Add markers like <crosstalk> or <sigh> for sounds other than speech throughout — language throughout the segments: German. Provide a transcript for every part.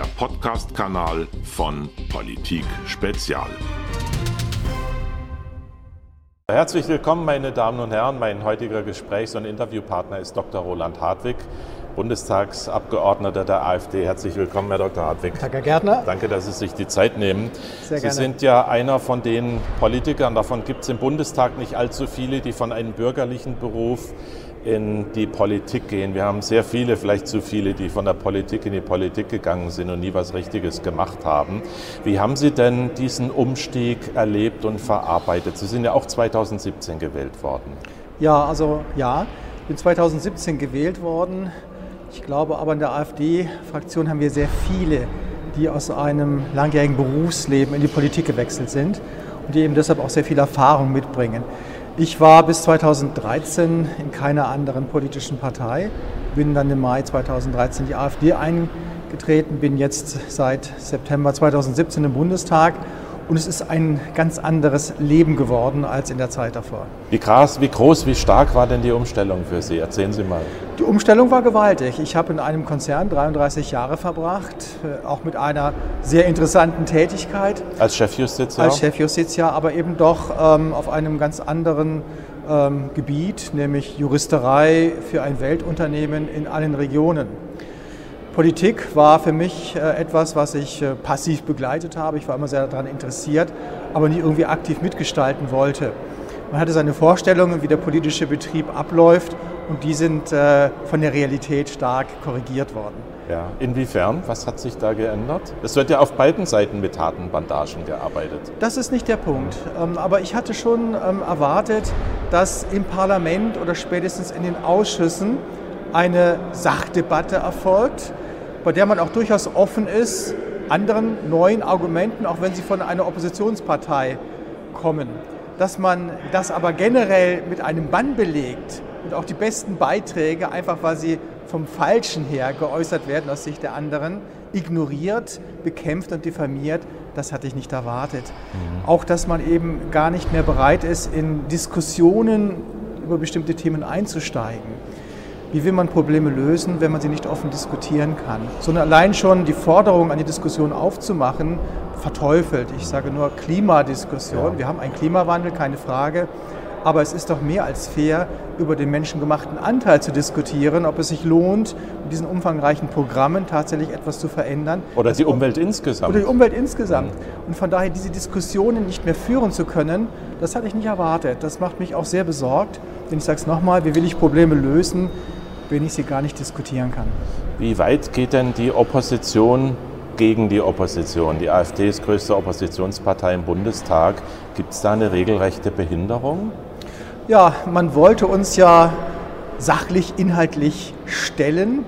der Podcast-Kanal von Politik Spezial. Herzlich willkommen, meine Damen und Herren. Mein heutiger Gesprächs- und Interviewpartner ist Dr. Roland Hartwig, Bundestagsabgeordneter der AfD. Herzlich willkommen, Herr Dr. Hartwig. Danke, Herr Gärtner. Danke, dass Sie sich die Zeit nehmen. Sehr Sie gerne. sind ja einer von den Politikern, davon gibt es im Bundestag nicht allzu viele, die von einem bürgerlichen Beruf in die Politik gehen. Wir haben sehr viele, vielleicht zu viele, die von der Politik in die Politik gegangen sind und nie was Richtiges gemacht haben. Wie haben Sie denn diesen Umstieg erlebt und verarbeitet? Sie sind ja auch 2017 gewählt worden. Ja, also ja, ich bin 2017 gewählt worden. Ich glaube aber in der AfD-Fraktion haben wir sehr viele, die aus einem langjährigen Berufsleben in die Politik gewechselt sind und die eben deshalb auch sehr viel Erfahrung mitbringen. Ich war bis 2013 in keiner anderen politischen Partei, bin dann im Mai 2013 in die AfD eingetreten, bin jetzt seit September 2017 im Bundestag und es ist ein ganz anderes Leben geworden als in der Zeit davor. Wie krass, wie groß, wie stark war denn die Umstellung für Sie? Erzählen Sie mal. Die Umstellung war gewaltig. Ich habe in einem Konzern 33 Jahre verbracht, äh, auch mit einer sehr interessanten Tätigkeit Als Chefjustiziar? als Chefjustiziar, aber eben doch ähm, auf einem ganz anderen ähm, Gebiet, nämlich Juristerei für ein Weltunternehmen in allen Regionen. Politik war für mich äh, etwas, was ich äh, passiv begleitet habe. Ich war immer sehr daran interessiert, aber nie irgendwie aktiv mitgestalten wollte. Man hatte seine Vorstellungen, wie der politische Betrieb abläuft und die sind äh, von der Realität stark korrigiert worden. Ja. Inwiefern? Was hat sich da geändert? Es wird ja auf beiden Seiten mit harten Bandagen gearbeitet. Das ist nicht der Punkt. Ähm, Aber ich hatte schon ähm, erwartet, dass im Parlament oder spätestens in den Ausschüssen eine Sachdebatte erfolgt, bei der man auch durchaus offen ist, anderen neuen Argumenten, auch wenn sie von einer Oppositionspartei kommen. Dass man das aber generell mit einem Bann belegt und auch die besten Beiträge, einfach weil sie vom Falschen her geäußert werden aus Sicht der anderen, ignoriert, bekämpft und diffamiert, das hatte ich nicht erwartet. Auch, dass man eben gar nicht mehr bereit ist, in Diskussionen über bestimmte Themen einzusteigen. Wie will man Probleme lösen, wenn man sie nicht offen diskutieren kann? Sondern allein schon die Forderung an die Diskussion aufzumachen, verteufelt. Ich sage nur Klimadiskussion. Wir haben einen Klimawandel, keine Frage. Aber es ist doch mehr als fair, über den menschengemachten Anteil zu diskutieren, ob es sich lohnt, mit diesen umfangreichen Programmen tatsächlich etwas zu verändern. Oder die Umwelt insgesamt. Oder die Umwelt insgesamt. Und von daher diese Diskussionen nicht mehr führen zu können, das hatte ich nicht erwartet. Das macht mich auch sehr besorgt. Denn ich sage es nochmal, wie will ich Probleme lösen, wenn ich sie gar nicht diskutieren kann? Wie weit geht denn die Opposition gegen die Opposition? Die AfD ist größte Oppositionspartei im Bundestag. Gibt es da eine regelrechte Behinderung? Ja, man wollte uns ja sachlich, inhaltlich stellen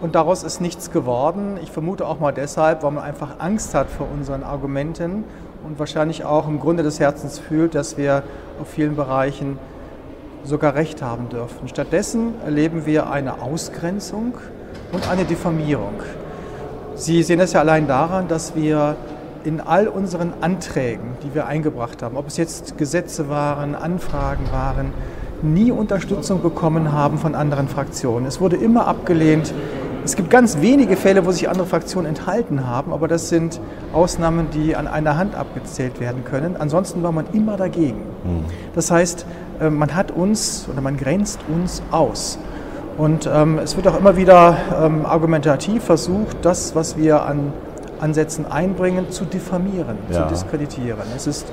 und daraus ist nichts geworden. Ich vermute auch mal deshalb, weil man einfach Angst hat vor unseren Argumenten und wahrscheinlich auch im Grunde des Herzens fühlt, dass wir auf vielen Bereichen sogar recht haben dürften. Stattdessen erleben wir eine Ausgrenzung und eine Diffamierung. Sie sehen es ja allein daran, dass wir in all unseren Anträgen, die wir eingebracht haben, ob es jetzt Gesetze waren, Anfragen waren, nie Unterstützung bekommen haben von anderen Fraktionen. Es wurde immer abgelehnt. Es gibt ganz wenige Fälle, wo sich andere Fraktionen enthalten haben, aber das sind Ausnahmen, die an einer Hand abgezählt werden können. Ansonsten war man immer dagegen. Das heißt, äh, man hat uns oder man grenzt uns aus. Und ähm, es wird auch immer wieder ähm, argumentativ versucht, das, was wir an Ansätzen einbringen, zu diffamieren, Ja. zu diskreditieren. Es ist,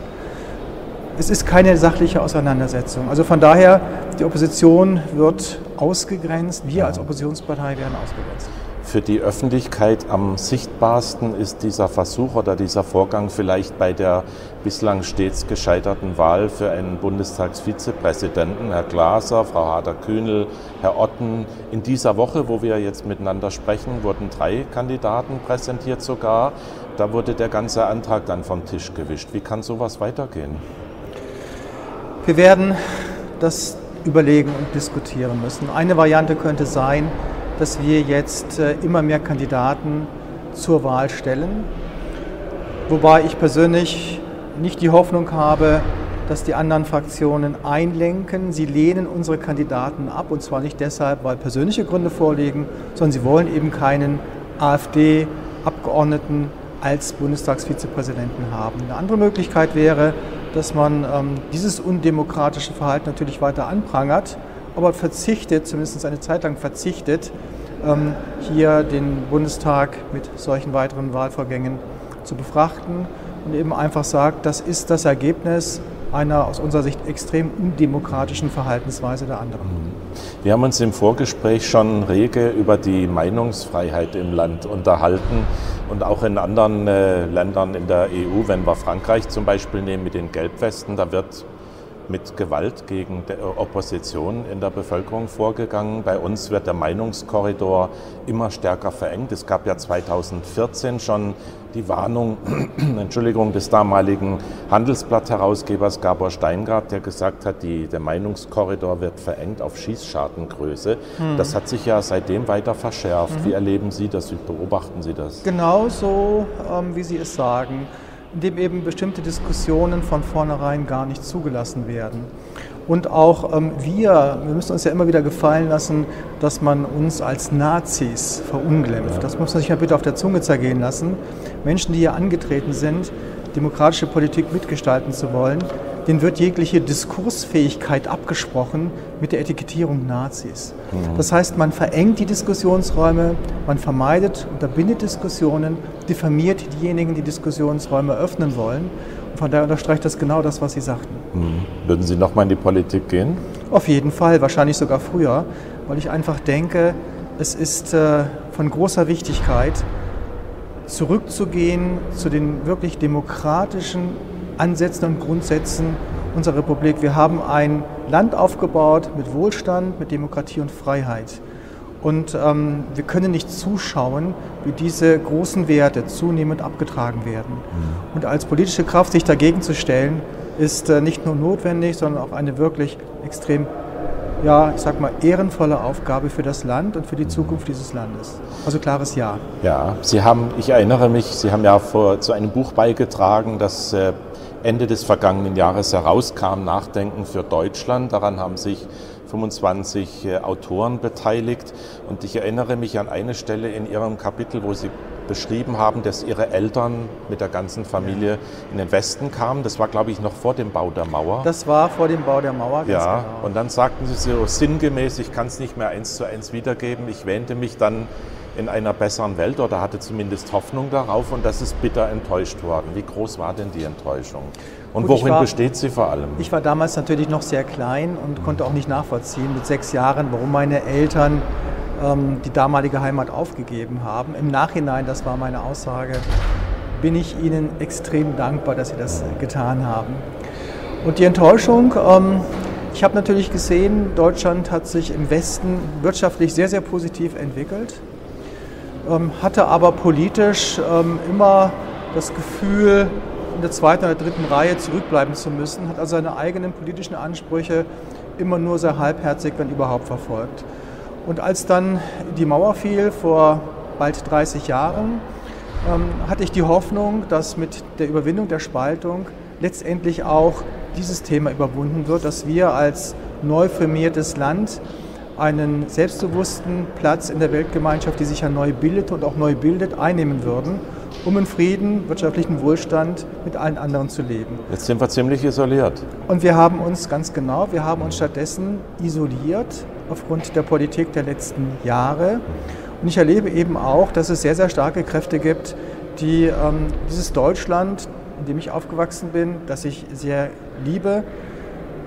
es ist keine sachliche Auseinandersetzung. Also von daher, die Opposition wird ausgegrenzt, wir als Oppositionspartei werden ausgegrenzt. Für die Öffentlichkeit am sichtbarsten ist dieser Versuch oder dieser Vorgang vielleicht bei der bislang stets gescheiterten Wahl für einen Bundestagsvizepräsidenten, Herr Glaser, Frau Hader-Kühnel, Herr Otten. In dieser Woche, wo wir jetzt miteinander sprechen, wurden drei Kandidaten präsentiert sogar. Da wurde der ganze Antrag dann vom Tisch gewischt. Wie kann sowas weitergehen? Wir werden das überlegen und diskutieren müssen. Eine Variante könnte sein, dass wir jetzt äh, immer mehr Kandidaten zur Wahl stellen, wobei ich persönlich nicht die Hoffnung habe, dass die anderen Fraktionen einlenken. Sie lehnen unsere Kandidaten ab und zwar nicht deshalb, weil persönliche Gründe vorliegen, sondern sie wollen eben keinen AfD Abgeordneten als Bundestagsvizepräsidenten haben. Eine andere Möglichkeit wäre, dass man ähm, dieses undemokratische Verhalten natürlich weiter anprangert, aber verzichtet, zumindest eine Zeit lang verzichtet, ähm, hier den Bundestag mit solchen weiteren Wahlvorgängen zu befrachten und eben einfach sagt, das ist das Ergebnis einer aus unserer Sicht extrem undemokratischen Verhaltensweise der anderen. Mhm. Wir haben uns im Vorgespräch schon rege über die Meinungsfreiheit im Land unterhalten und auch in anderen äh, Ländern in der EU, wenn wir Frankreich zum Beispiel nehmen mit den Gelbwesten, da wird mit Gewalt gegen die Opposition in der Bevölkerung vorgegangen. Bei uns wird der Meinungskorridor immer stärker verengt. Es gab ja 2014 schon die Warnung, <clears throat> Entschuldigung, des damaligen Handelsblatt-Herausgebers Gabor Steingart, der gesagt hat, die, der Meinungskorridor wird verengt auf Schießschartengröße. Mhm. Das hat sich ja seitdem weiter verschärft. Mhm. Wie erleben Sie das? Wie beobachten Sie das? Genauso, ähm, wie Sie es sagen in dem eben bestimmte Diskussionen von vornherein gar nicht zugelassen werden. Und auch ähm, wir, wir müssen uns ja immer wieder gefallen lassen, dass man uns als Nazis verunglimpft. Das muss man sich ja bitte auf der Zunge zergehen lassen. Menschen, die hier angetreten sind, demokratische Politik mitgestalten zu wollen, denen wird jegliche Diskursfähigkeit abgesprochen mit der Etikettierung Nazis. Mhm. Das heißt, man verengt die Diskussionsräume, man vermeidet, unterbindet Diskussionen, diffamiert diejenigen, die Diskussionsräume öffnen wollen. Und von daher unterstreicht das genau das, was Sie sagten. Mhm. Würden Sie nochmal in die Politik gehen? Auf jeden Fall, wahrscheinlich sogar früher, weil ich einfach denke, es ist äh, von großer Wichtigkeit, zurückzugehen zu den wirklich demokratischen Ansätzen und Grundsätzen unserer Republik. Wir haben ein Land aufgebaut mit Wohlstand, mit Demokratie und Freiheit. Und ähm, wir können nicht zuschauen, wie diese großen Werte zunehmend abgetragen werden. Mhm. Und als politische Kraft sich dagegen zu stellen, ist äh, nicht nur notwendig, sondern auch eine wirklich extrem, ja, ich sag mal, ehrenvolle Aufgabe für das Land und für die Zukunft dieses Landes. Also klares Ja. Ja, Sie haben, ich erinnere mich, Sie haben ja vor, zu einem Buch beigetragen, das äh, Ende des vergangenen Jahres herauskam, Nachdenken für Deutschland. Daran haben sich 25 äh, Autoren beteiligt. Und ich erinnere mich an eine Stelle in Ihrem Kapitel, wo Sie beschrieben haben, dass Ihre Eltern mit der ganzen Familie in den Westen kamen. Das war, glaube ich, noch vor dem Bau der Mauer. Das war vor dem Bau der Mauer. ja, genau. und dann sagten Sie so sinngemäß, ich kann es nicht mehr eins zu eins wiedergeben. Ich wähnte mich dann in einer besseren Welt oder hatte zumindest Hoffnung darauf und das ist bitter enttäuscht worden. Wie groß war denn die Enttäuschung? Und Gut, worin war, besteht sie vor allem? Ich war damals natürlich noch sehr klein und konnte auch nicht nachvollziehen mit sechs Jahren, warum meine Eltern ähm, die damalige Heimat aufgegeben haben. Im Nachhinein, das war meine Aussage, bin ich ihnen extrem dankbar, dass sie das getan haben. Und die Enttäuschung, ähm, ich habe natürlich gesehen, Deutschland hat sich im Westen wirtschaftlich sehr, sehr positiv entwickelt. Ähm, hatte aber politisch ähm, immer das Gefühl, in der zweiten oder dritten Reihe zurückbleiben zu müssen, hat also seine eigenen politischen Ansprüche immer nur sehr halbherzig, wenn überhaupt, verfolgt. Und als dann die Mauer fiel vor bald 30 Jahren, ähm, hatte ich die Hoffnung, dass mit der Überwindung der Spaltung letztendlich auch dieses Thema überwunden wird, dass wir als neu formiertes Land einen selbstbewussten Platz in der Weltgemeinschaft, die sich ja neu bildet und auch neu bildet, einnehmen würden, um in Frieden, wirtschaftlichen Wohlstand mit allen anderen zu leben. Jetzt sind wir ziemlich isoliert. Und wir haben uns ganz genau, wir haben uns stattdessen isoliert aufgrund der Politik der letzten Jahre. Und ich erlebe eben auch, dass es sehr, sehr starke Kräfte gibt, die ähm, dieses Deutschland, in dem ich aufgewachsen bin, das ich sehr liebe,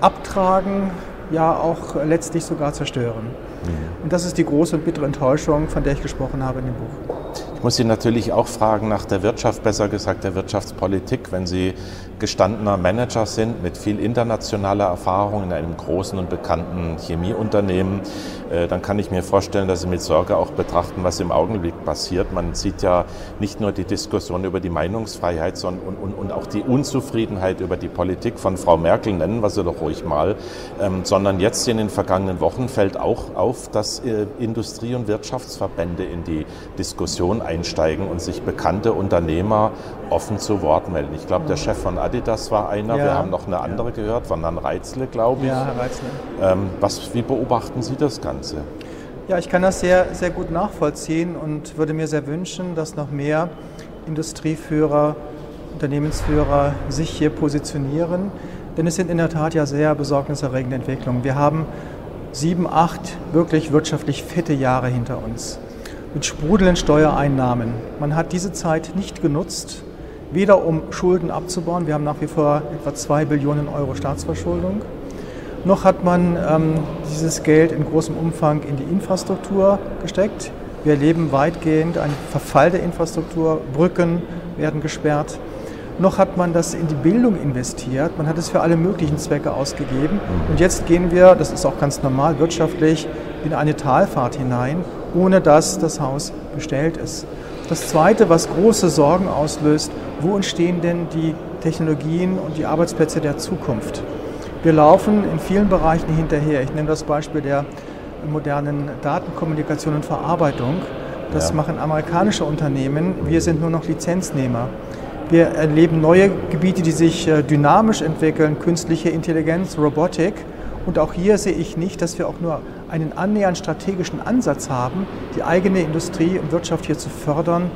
abtragen, ja auch letztlich sogar zerstören. Mhm. Und das ist die große und bittere Enttäuschung, von der ich gesprochen habe in dem Buch. Ich muss Sie natürlich auch fragen nach der Wirtschaft, besser gesagt der Wirtschaftspolitik. Wenn Sie gestandener Manager sind mit viel internationaler Erfahrung in einem großen und bekannten Chemieunternehmen, dann kann ich mir vorstellen, dass Sie mit Sorge auch betrachten, was im Augenblick passiert. Man sieht ja nicht nur die Diskussion über die Meinungsfreiheit sondern, und, und, und auch die Unzufriedenheit über die Politik von Frau Merkel, nennen wir sie doch ruhig mal, ähm, sondern jetzt in den vergangenen Wochen fällt auch auf, dass äh, Industrie- und Wirtschaftsverbände in die Diskussion einsteigen und sich bekannte Unternehmer offen zu Wort melden. Ich glaube, der Chef von Adidas war einer. Ja. Wir haben noch eine andere gehört, von Herrn Reitzle, glaube ich. Ja, Herr Reitzle. Ähm, was, wie beobachten Sie das Ganze? Ja, ich kann das sehr, sehr gut nachvollziehen und würde mir sehr wünschen, dass noch mehr Industrieführer, Unternehmensführer sich hier positionieren. Denn es sind in der Tat ja sehr besorgniserregende Entwicklungen. Wir haben sieben, acht wirklich wirtschaftlich fette Jahre hinter uns mit sprudelnden Steuereinnahmen. Man hat diese Zeit nicht genutzt, weder um Schulden abzubauen, wir haben nach wie vor etwa zwei Billionen Euro Staatsverschuldung, noch hat man ähm, dieses Geld in großem Umfang in die Infrastruktur gesteckt. Wir erleben weitgehend einen Verfall der Infrastruktur, Brücken werden gesperrt. Noch hat man das in die Bildung investiert, man hat es für alle möglichen Zwecke ausgegeben. Und jetzt gehen wir, das ist auch ganz normal wirtschaftlich, in eine Talfahrt hinein, ohne dass das Haus bestellt ist. Das Zweite, was große Sorgen auslöst, wo entstehen denn die Technologien und die Arbeitsplätze der Zukunft? Wir laufen in vielen Bereichen hinterher. Ich nehme das Beispiel der modernen Datenkommunikation und Verarbeitung. Das ja. machen amerikanische Unternehmen. Wir sind nur noch Lizenznehmer. Wir erleben neue Gebiete, die sich äh, dynamisch entwickeln, künstliche Intelligenz, Robotik. Und auch hier sehe ich nicht, dass wir auch nur einen annähernd strategischen Ansatz haben, die eigene Industrie und Wirtschaft hier zu fördern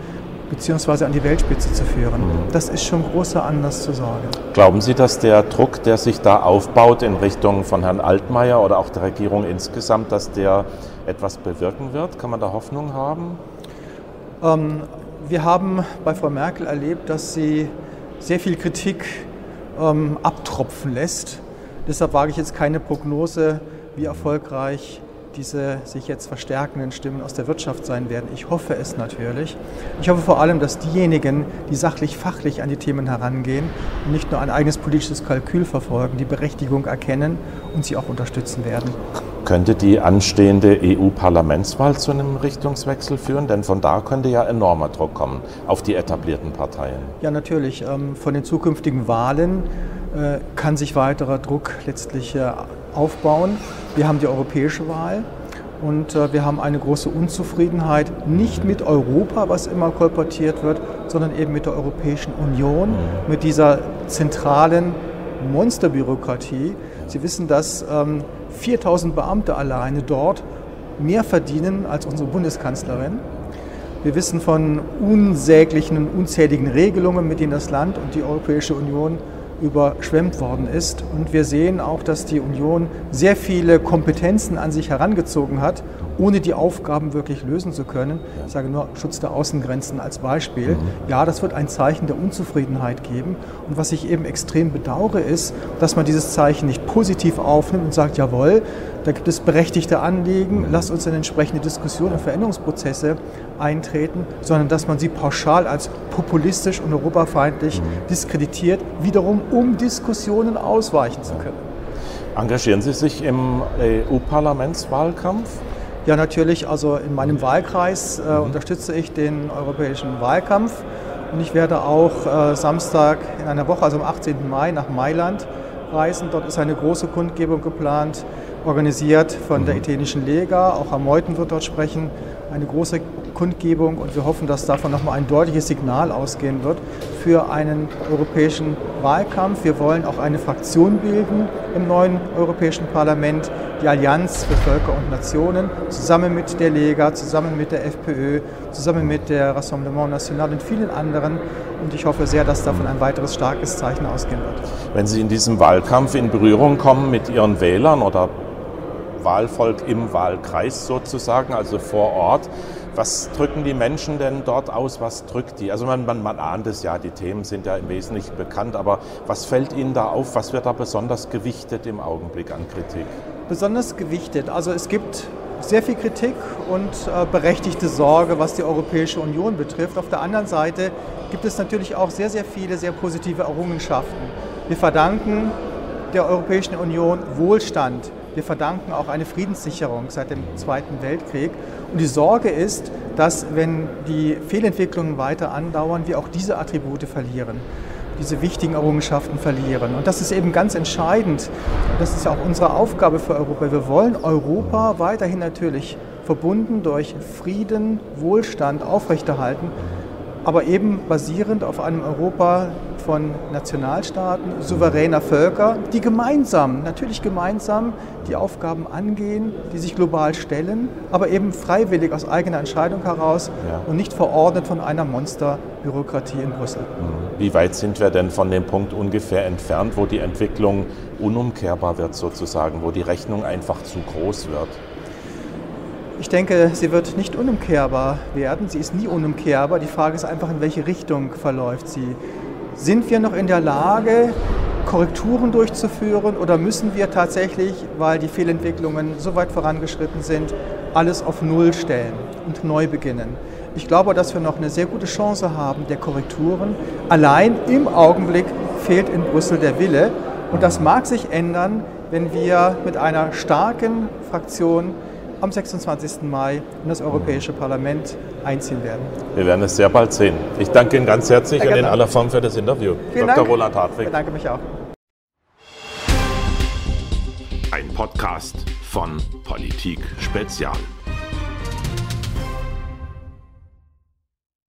beziehungsweise an die Weltspitze zu führen. Mhm. Das ist schon großer Anlass zur Sorge. Glauben Sie, dass der Druck, der sich da aufbaut in Richtung von Herrn Altmaier oder auch der Regierung insgesamt, dass der etwas bewirken wird? Kann man da Hoffnung haben? Ähm, wir haben bei Frau Merkel erlebt, dass sie sehr viel Kritik ähm, abtropfen lässt. Deshalb wage ich jetzt keine Prognose, wie erfolgreich diese sich jetzt verstärkenden Stimmen aus der Wirtschaft sein werden. Ich hoffe es natürlich. Ich hoffe vor allem, dass diejenigen, die sachlich, fachlich an die Themen herangehen und nicht nur ein eigenes politisches Kalkül verfolgen, die Berechtigung erkennen und sie auch unterstützen werden. Könnte die anstehende EU-Parlamentswahl zu einem Richtungswechsel führen? Denn von da könnte ja enormer Druck kommen auf die etablierten Parteien. Ja, natürlich. Ähm, von den zukünftigen Wahlen äh, kann sich weiterer Druck letztlich äh, aufbauen. Wir haben die europäische Wahl und äh, wir haben eine große Unzufriedenheit, nicht mit Europa, was immer kolportiert wird, sondern eben mit der Europäischen Union, mhm. mit dieser zentralen Monsterbürokratie. Sie wissen, dass 4000 ähm, Beamte alleine dort mehr verdienen als unsere Bundeskanzlerin. Wir wissen von unsäglichen und unzähligen Regelungen, mit denen das Land und die Europäische Union überschwemmt worden ist. Und wir sehen auch, dass die Union sehr viele Kompetenzen an sich herangezogen hat, ohne die Aufgaben wirklich lösen zu können. Ich sage nur Schutz der Außengrenzen als Beispiel. Mhm. Ja, das wird ein Zeichen der Unzufriedenheit geben. Und was ich eben extrem bedauere, ist, dass man dieses Zeichen nicht positiv aufnimmt und sagt, jawohl, da gibt es berechtigte Anliegen, lasst uns in entsprechende Diskussionen und Veränderungsprozesse eintreten, sondern dass man sie pauschal als populistisch und europafeindlich mhm. diskreditiert, wiederum um Diskussionen ausweichen zu können. Engagieren Sie sich im EU-Parlamentswahlkampf? Ja, natürlich. Also in meinem Wahlkreis äh, mhm. unterstütze ich den europäischen Wahlkampf und ich werde auch äh, Samstag in einer Woche, also am 18. Mai, nach Mailand reisen. Dort ist eine große Kundgebung geplant, organisiert von der mhm. italienischen Lega. Auch Herr Meuthen wird dort sprechen. Eine große Kundgebung und wir hoffen, dass davon nochmal ein deutliches Signal ausgehen wird für einen europäischen Wahlkampf. Wir wollen auch eine Fraktion bilden im neuen Europäischen Parlament, die Allianz für Völker und Nationen, zusammen mit der Lega, zusammen mit der FPÖ, zusammen mit der Rassemblement National und vielen anderen. Und ich hoffe sehr, dass davon ein weiteres starkes Zeichen ausgehen wird. Wenn Sie in diesem Wahlkampf in Berührung kommen mit Ihren Wählern oder Wahlvolk im Wahlkreis sozusagen, also vor Ort, was drücken die Menschen denn dort aus? Was drückt die? Also man, man, man ahnt es ja, die Themen sind ja im Wesentlichen bekannt, aber was fällt Ihnen da auf? Was wird da besonders gewichtet im Augenblick an Kritik? Besonders gewichtet. Also es gibt sehr viel Kritik und äh, berechtigte Sorge, was die Europäische Union betrifft. Auf der anderen Seite gibt es natürlich auch sehr, sehr viele sehr positive Errungenschaften. Wir verdanken der Europäischen Union Wohlstand. Wir verdanken auch eine Friedenssicherung seit dem Zweiten Weltkrieg. Und die Sorge ist, dass wenn die Fehlentwicklungen weiter andauern, wir auch diese Attribute verlieren diese wichtigen Errungenschaften verlieren. Und das ist eben ganz entscheidend. Das ist ja auch unsere Aufgabe für Europa. Wir wollen Europa weiterhin natürlich verbunden durch Frieden, Wohlstand aufrechterhalten. Aber eben basierend auf einem Europa von Nationalstaaten, souveräner Völker, die gemeinsam, natürlich gemeinsam die Aufgaben angehen, die sich global stellen, aber eben freiwillig aus eigener Entscheidung heraus ja. und nicht verordnet von einer Monsterbürokratie in Brüssel. Mhm. Wie weit sind wir denn von dem Punkt ungefähr entfernt, wo die Entwicklung unumkehrbar wird sozusagen, wo die Rechnung einfach zu groß wird? Ich denke, sie wird nicht unumkehrbar werden. Sie ist nie unumkehrbar. Die Frage ist einfach, in welche Richtung verläuft sie. Sind wir noch in der Lage, Korrekturen durchzuführen oder müssen wir tatsächlich, weil die Fehlentwicklungen so weit vorangeschritten sind, alles auf Null stellen und neu beginnen? Ich glaube, dass wir noch eine sehr gute Chance haben der Korrekturen. Allein im Augenblick fehlt in Brüssel der Wille. Und das mag sich ändern, wenn wir mit einer starken Fraktion am 26. Mai in das Europäische Parlament einziehen werden. Wir werden es sehr bald sehen. Ich danke Ihnen ganz herzlich und in aller Form für das Interview. Vielen Dr. Dank. Roland Hartwig. Ich bedanke mich auch. Ein Podcast von Politik Spezial.